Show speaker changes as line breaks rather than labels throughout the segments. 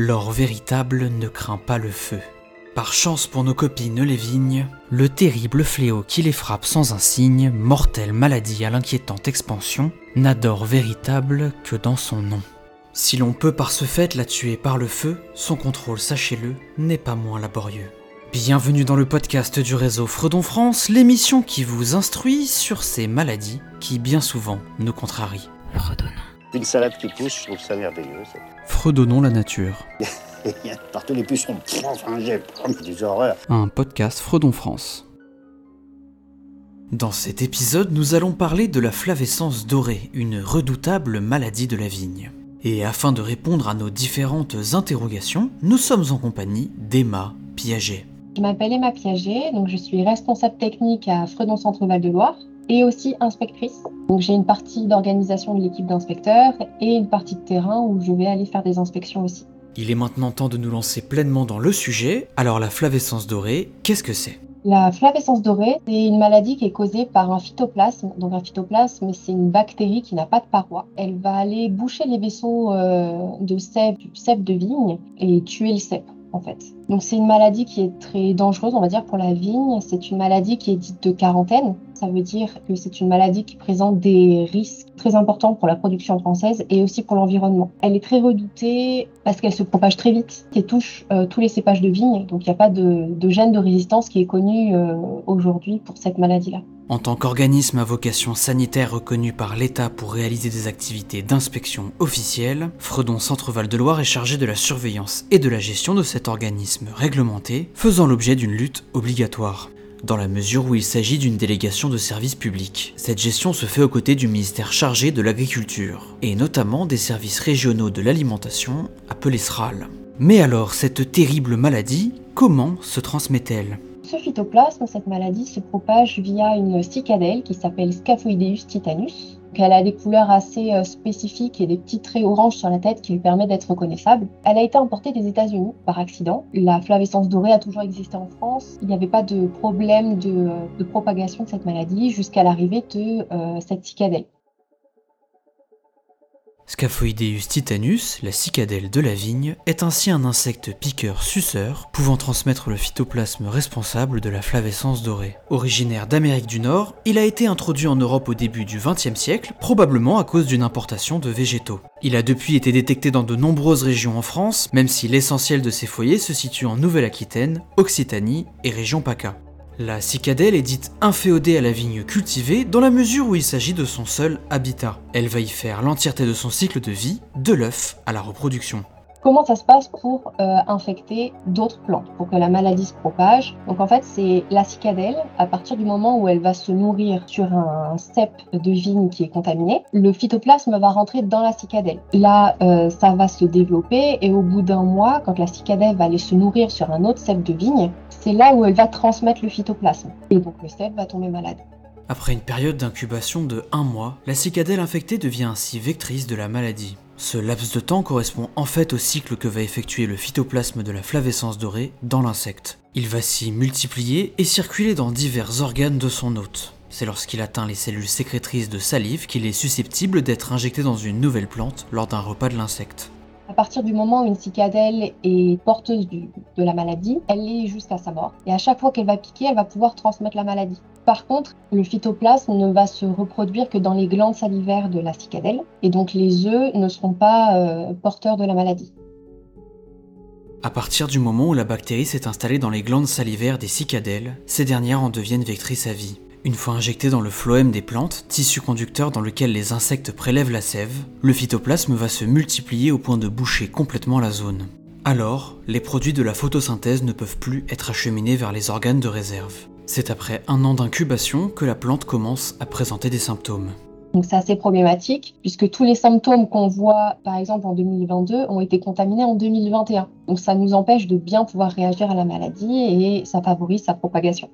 L'or véritable ne craint pas le feu. Par chance pour nos copines les vignes, le terrible fléau qui les frappe sans un signe, mortelle maladie à l'inquiétante expansion, n'a d'or véritable que dans son nom. Si l'on peut par ce fait la tuer par le feu, son contrôle, sachez-le, n'est pas moins laborieux. Bienvenue dans le podcast du réseau Fredon France, l'émission qui vous instruit sur ces maladies qui bien souvent nous contrarient.
Une salade qui pousse, je trouve ça merveilleux. ça.
Fredonnons la nature.
Il y a Partout les pucerons, enfin, j'ai des horreurs.
un podcast Fredon France. Dans cet épisode, nous allons parler de la flavescence dorée, une redoutable maladie de la vigne. Et afin de répondre à nos différentes interrogations, nous sommes en compagnie d'Emma Piaget.
Je m'appelle Emma Piaget, donc je suis responsable technique à Fredon Centre Val de Loire et aussi inspectrice. Donc j'ai une partie d'organisation de l'équipe d'inspecteurs et une partie de terrain où je vais aller faire des inspections aussi.
Il est maintenant temps de nous lancer pleinement dans le sujet. Alors la flavescence dorée, qu'est-ce que c'est?
La flavescence dorée, c'est une maladie qui est causée par un phytoplasme. Donc un phytoplasme, c'est une bactérie qui n'a pas de paroi. Elle va aller boucher les vaisseaux euh, de cèpe, du cèpe de vigne et tuer le cèpe en fait. Donc c'est une maladie qui est très dangereuse, on va dire, pour la vigne. C'est une maladie qui est dite de quarantaine. Ça veut dire que c'est une maladie qui présente des risques très importants pour la production française et aussi pour l'environnement. Elle est très redoutée parce qu'elle se propage très vite et touche euh, tous les cépages de vigne. Donc il n'y a pas de, gène de résistance qui est connu euh, aujourd'hui pour cette maladie-là.
En tant qu'organisme à vocation sanitaire reconnu par l'État pour réaliser des activités d'inspection officielles, Fredon Centre-Val de Loire est chargé de la surveillance et de la gestion de cet organisme réglementé, faisant l'objet d'une lutte obligatoire. Dans la mesure où il s'agit d'une délégation de services publics. Cette gestion se fait aux côtés du ministère chargé de l'Agriculture, et notamment des services régionaux de l'alimentation, appelés SRAL. Mais alors, cette terrible maladie, comment se transmet-elle?
Ce phytoplasme, cette maladie, se propage via une cicadelle qui s'appelle Scaphoideus titanus. Elle a des couleurs assez euh, spécifiques et des petits traits orange sur la tête qui lui permettent d'être reconnaissable. Elle a été importée des États-Unis par accident. La flavescence dorée a toujours existé en France. Il n'y avait pas de problème de, euh, propagation de cette maladie jusqu'à l'arrivée de euh, cette cicadelle.
Scaphoideus titanus, la cicadelle de la vigne, est ainsi un insecte piqueur-suceur pouvant transmettre le phytoplasme responsable de la flavescence dorée. Originaire d'Amérique du Nord, il a été introduit en Europe au début du XXe siècle, probablement à cause d'une importation de végétaux. Il a depuis été détecté dans de nombreuses régions en France, même si l'essentiel de ses foyers se situe en Nouvelle-Aquitaine, Occitanie et région PACA. La cicadelle est dite inféodée à la vigne cultivée dans la mesure où il s'agit de son seul habitat. Elle va y faire l'entièreté de son cycle de vie, de l'œuf à la reproduction.
Comment ça se passe pour euh, infecter d'autres plantes, pour que la maladie se propage? Donc en fait, c'est la cicadelle, à partir du moment où elle va se nourrir sur un cep de vigne qui est contaminé, le phytoplasme va rentrer dans la cicadelle. Là, euh, ça va se développer et au bout d'un mois, quand la cicadelle va aller se nourrir sur un autre cep de vigne, c'est là où elle va transmettre le phytoplasme. Et donc le cep va tomber malade.
Après une période d'incubation de un mois, la cicadelle infectée devient ainsi vectrice de la maladie. Ce laps de temps correspond en fait au cycle que va effectuer le phytoplasme de la flavescence dorée dans l'insecte. Il va s'y multiplier et circuler dans divers organes de son hôte. C'est lorsqu'il atteint les cellules sécrétrices de salive qu'il est susceptible d'être injecté dans une nouvelle plante lors d'un repas de l'insecte.
À partir du moment où une cicadelle est porteuse de la maladie, elle l'est jusqu'à sa mort. Et à chaque fois qu'elle va piquer, elle va pouvoir transmettre la maladie. Par contre, le phytoplasme ne va se reproduire que dans les glandes salivaires de la cicadelle. Et donc les œufs ne seront pas euh, porteurs de la maladie.
À partir du moment où la bactérie s'est installée dans les glandes salivaires des cicadelles, ces dernières en deviennent vectrices à vie. Une fois injectée dans le phloème des plantes, tissu conducteur dans lequel les insectes prélèvent la sève, le phytoplasme va se multiplier au point de boucher complètement la zone. Alors, les produits de la photosynthèse ne peuvent plus être acheminés vers les organes de réserve. C'est après un an d'incubation que la plante commence à présenter des symptômes.
Donc c'est assez problématique puisque tous les symptômes qu'on voit par exemple en 2022 ont été contaminés en 2021. Donc ça nous empêche de bien pouvoir réagir à la maladie et ça favorise sa propagation.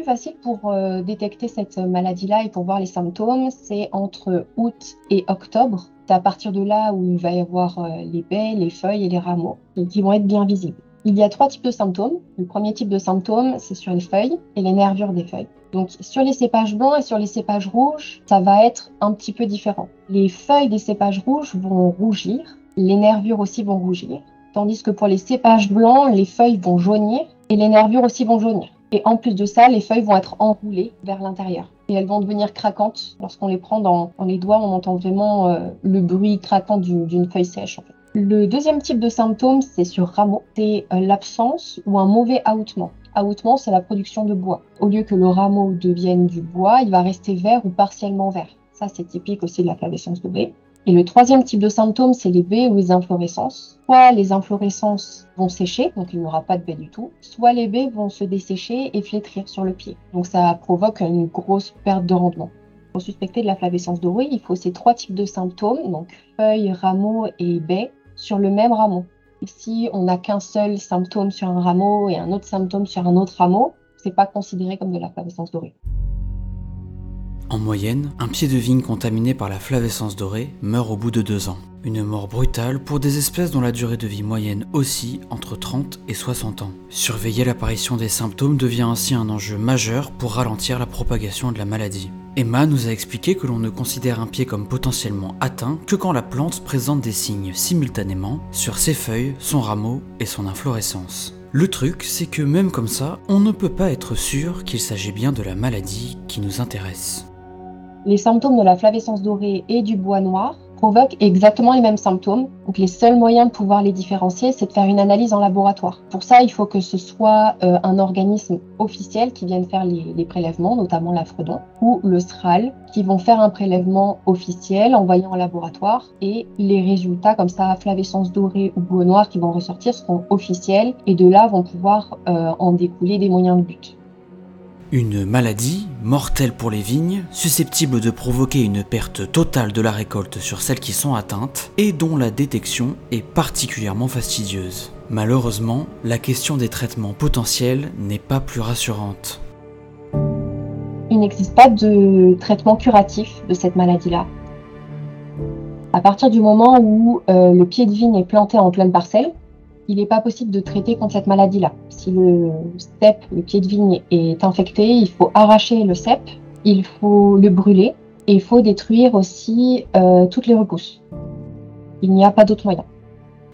Plus facile pour euh, détecter cette maladie-là et pour voir les symptômes, c'est entre août et octobre. C'est à partir de là où il va y avoir euh, les baies, les feuilles et les rameaux qui vont être bien visibles. Il y a trois types de symptômes. Le premier type de symptômes, c'est sur les feuilles et les nervures des feuilles. Donc sur les cépages blancs et sur les cépages rouges, ça va être un petit peu différent. Les feuilles des cépages rouges vont rougir, les nervures aussi vont rougir. Tandis que pour les cépages blancs, les feuilles vont jaunir et les nervures aussi vont jaunir. Et en plus de ça, les feuilles vont être enroulées vers l'intérieur. Et elles vont devenir craquantes. Lorsqu'on les prend dans, les doigts, on entend vraiment euh, le bruit craquant d'une feuille sèche. En fait. Le deuxième type de symptôme, c'est sur rameau. C'est euh, l'absence ou un mauvais ahoutement. Ahoutement, c'est la production de bois. Au lieu que le rameau devienne du bois, il va rester vert ou partiellement vert. Ça, c'est typique aussi de la flavescence dorée. Et le troisième type de symptôme, c'est les baies ou les inflorescences. Soit les inflorescences vont sécher, donc il n'y aura pas de baies du tout, soit les baies vont se dessécher et flétrir sur le pied. Donc ça provoque une grosse perte de rendement. Pour suspecter de la flavescence dorée, il faut ces trois types de symptômes, donc feuilles, rameaux et baies, sur le même rameau. si on n'a qu'un seul symptôme sur un rameau et un autre symptôme sur un autre rameau, c'est pas considéré comme de la flavescence dorée.
En moyenne, un pied de vigne contaminé par la flavescence dorée meurt au bout de deux ans. Une mort brutale pour des espèces dont la durée de vie moyenne oscille entre 30 et 60 ans. Surveiller l'apparition des symptômes devient ainsi un enjeu majeur pour ralentir la propagation de la maladie. Emma nous a expliqué que l'on ne considère un pied comme potentiellement atteint que quand la plante présente des signes simultanément sur ses feuilles, son rameau et son inflorescence. Le truc, c'est que même comme ça, on ne peut pas être sûr qu'il s'agit bien de la maladie qui nous intéresse.
Les symptômes de la flavescence dorée et du bois noir provoquent exactement les mêmes symptômes. Donc les seuls moyens de pouvoir les différencier, c'est de faire une analyse en laboratoire. Pour ça, il faut que ce soit euh, un organisme officiel qui vienne faire les, prélèvements, notamment l'AFREDON, ou le SRAL, qui vont faire un prélèvement officiel envoyé en laboratoire. Et les résultats, comme ça, flavescence dorée ou bois noir qui vont ressortir, seront officiels et de là vont pouvoir euh, en découler des moyens de but.
Une maladie, mortelle pour les vignes, susceptible de provoquer une perte totale de la récolte sur celles qui sont atteintes, et dont la détection est particulièrement fastidieuse. Malheureusement, la question des traitements potentiels n'est pas plus rassurante.
Il n'existe pas de traitement curatif de cette maladie-là. À partir du moment où euh, le pied de vigne est planté en pleine parcelle, il n'est pas possible de traiter contre cette maladie-là. Si le cep, le pied de vigne, est infecté, il faut arracher le cep, il faut le brûler et il faut détruire aussi euh, toutes les repousses. Il n'y a pas d'autre moyen.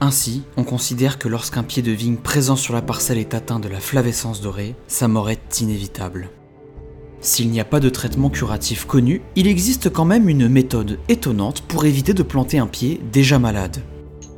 Ainsi, on considère que lorsqu'un pied de vigne présent sur la parcelle est atteint de la flavescence dorée, sa mort est inévitable. S'il n'y a pas de traitement curatif connu, il existe quand même une méthode étonnante pour éviter de planter un pied déjà malade.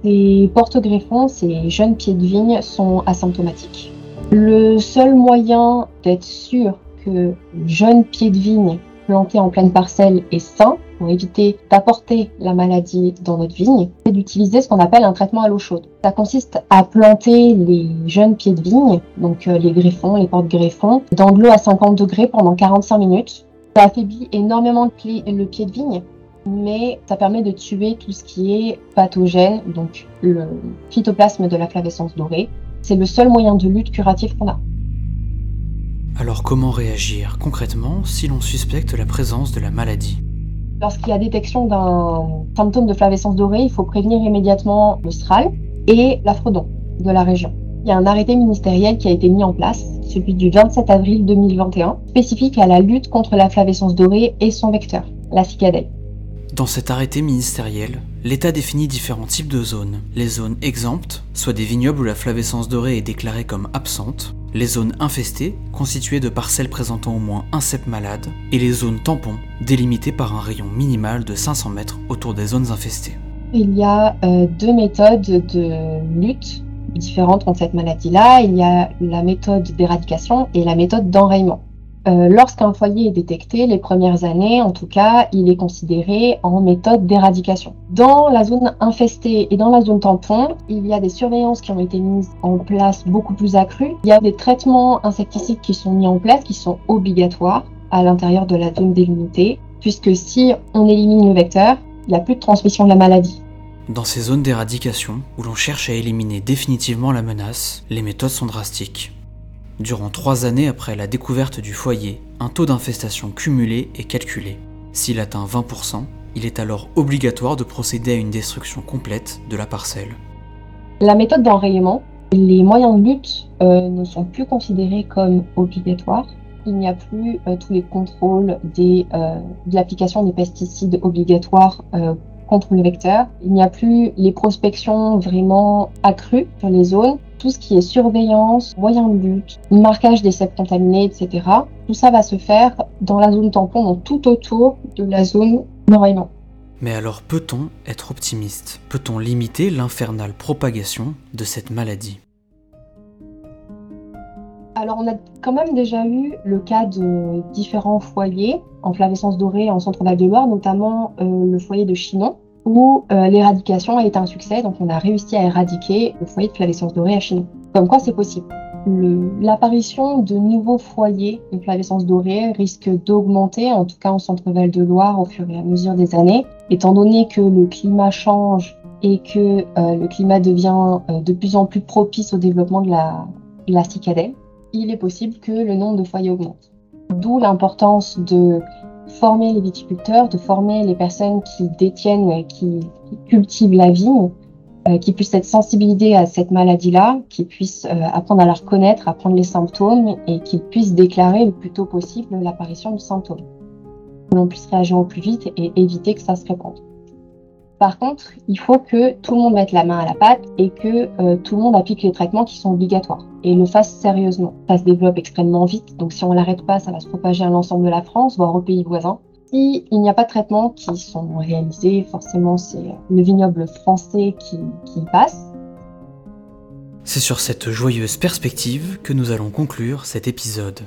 Les porte-greffons, ces jeunes pieds de vigne, sont asymptomatiques. Le seul moyen d'être sûr que le jeune pied de vigne planté en pleine parcelle est sain, pour éviter d'apporter la maladie dans notre vigne, c'est d'utiliser ce qu'on appelle un traitement à l'eau chaude. Ça consiste à planter les jeunes pieds de vigne, donc euh, les greffons, les porte-greffons, dans de l'eau à 50 degrés pendant 45 minutes. Ça affaiblit énormément le pied de vigne mais ça permet de tuer tout ce qui est pathogène, donc le phytoplasme de la flavescence dorée. C'est le seul moyen de lutte curatif qu'on a.
Alors comment réagir concrètement si l'on suspecte la présence de la maladie?
Lorsqu'il y a détection d'un symptôme de flavescence dorée, il faut prévenir immédiatement le SRAL et l'AFRODON de la région. Il y a un arrêté ministériel qui a été mis en place, celui du 27 avril 2021, spécifique à la lutte contre la flavescence dorée et son vecteur, la cicadelle.
Dans cet arrêté ministériel, l'État définit différents types de zones. Les zones exemptes, soit des vignobles où la flavescence dorée est déclarée comme absente, les zones infestées, constituées de parcelles présentant au moins un cep malade, et les zones tampons, délimitées par un rayon minimal de 500 mètres autour des zones infestées.
Il y a euh, deux méthodes de lutte différentes contre cette maladie-là. Il y a la méthode d'éradication et la méthode d'enrayement. Euh, lorsqu'un foyer est détecté, les premières années, en tout cas, il est considéré en méthode d'éradication. Dans la zone infestée et dans la zone tampon, il y a des surveillances qui ont été mises en place beaucoup plus accrues. Il y a des traitements insecticides qui sont mis en place, qui sont obligatoires à l'intérieur de la zone délimitée, puisque si on élimine le vecteur, il n'y a plus de transmission de la maladie.
Dans ces zones d'éradication, où l'on cherche à éliminer définitivement la menace, les méthodes sont drastiques. Durant trois années après la découverte du foyer, un taux d'infestation cumulé est calculé. S'il atteint 20%, il est alors obligatoire de procéder à une destruction complète de la parcelle.
La méthode d'enrayement, les moyens de lutte euh, ne sont plus considérés comme obligatoires. Il n'y a plus euh, tous les contrôles euh, de l'application des pesticides obligatoires contre le vecteur. Il n'y a plus les prospections vraiment accrues sur les zones. Tout ce qui est surveillance, moyen de lutte, marquage des cèpes contaminés, etc. Tout ça va se faire dans la zone tampon, donc tout autour de la zone normalement.
Mais alors peut-on être optimiste? Peut-on limiter l'infernale propagation de cette maladie?
Alors, on a quand même déjà eu le cas de différents foyers en flavescence dorée en centre-val de Loire, notamment euh, le foyer de Chinon, où euh, l'éradication a été un succès. Donc, on a réussi à éradiquer le foyer de flavescence dorée à Chinon. Comme quoi, c'est possible. L'apparition de nouveaux foyers de flavescence dorée risque d'augmenter, en tout cas en centre-val de Loire, au fur et à mesure des années, étant donné que le climat change et que euh, le climat devient de plus en plus propice au développement de la, de la cicadelle il est possible que le nombre de foyers augmente. D'où l'importance de former les viticulteurs, de former les personnes qui détiennent, qui, cultivent la vigne, euh, qui puissent être sensibilisées à cette maladie-là, qui puissent euh, apprendre à la reconnaître, apprendre les symptômes et qui puissent déclarer le plus tôt possible l'apparition de symptômes. Que l'on puisse réagir au plus vite et éviter que ça se répande. Par contre, il faut que tout le monde mette la main à la pâte et que euh, tout le monde applique les traitements qui sont obligatoires et le fasse sérieusement. Ça se développe extrêmement vite, donc si on l'arrête pas, ça va se propager à l'ensemble de la France, voire aux pays voisins. S'il n'y a pas de traitements qui sont réalisés, forcément c'est le vignoble français qui passe.
C'est sur cette joyeuse perspective que nous allons conclure cet épisode.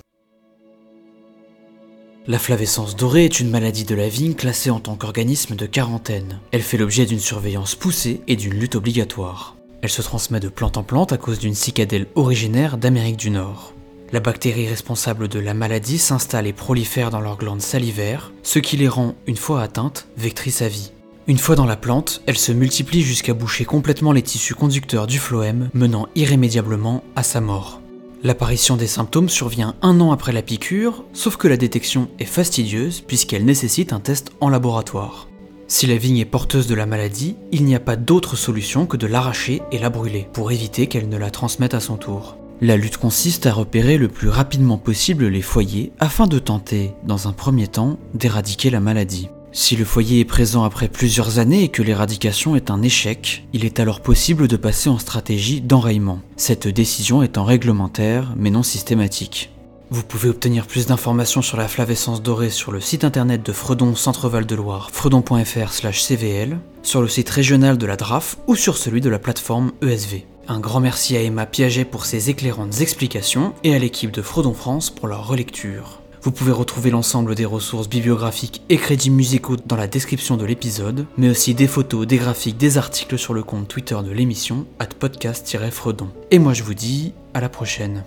La flavescence dorée est une maladie de la vigne classée en tant qu'organisme de quarantaine. Elle fait l'objet d'une surveillance poussée et d'une lutte obligatoire. Elle se transmet de plante en plante à cause d'une cicadelle originaire d'Amérique du Nord. La bactérie responsable de la maladie s'installe et prolifère dans leurs glandes salivaires, ce qui les rend, une fois atteintes, vectrices à vie. Une fois dans la plante, elle se multiplie jusqu'à boucher complètement les tissus conducteurs du phloème, menant irrémédiablement à sa mort. L'apparition des symptômes survient un an après la piqûre, sauf que la détection est fastidieuse puisqu'elle nécessite un test en laboratoire. Si la vigne est porteuse de la maladie, il n'y a pas d'autre solution que de l'arracher et la brûler pour éviter qu'elle ne la transmette à son tour. La lutte consiste à repérer le plus rapidement possible les foyers afin de tenter, dans un premier temps, d'éradiquer la maladie. Si le foyer est présent après plusieurs années et que l'éradication est un échec, il est alors possible de passer en stratégie d'enrayement, cette décision étant réglementaire mais non systématique. Vous pouvez obtenir plus d'informations sur la flavescence dorée sur le site internet de Fredon Centre-Val de Loire, fredon.fr cvl, sur le site régional de la DRAF ou sur celui de la plateforme ESV. Un grand merci à Emma Piaget pour ses éclairantes explications et à l'équipe de Fredon France pour leur relecture. Vous pouvez retrouver l'ensemble des ressources bibliographiques et crédits musicaux dans la description de l'épisode, mais aussi des photos, des graphiques, des articles sur le compte Twitter de l'émission, at podcast-fredon. Et moi je vous dis à la prochaine.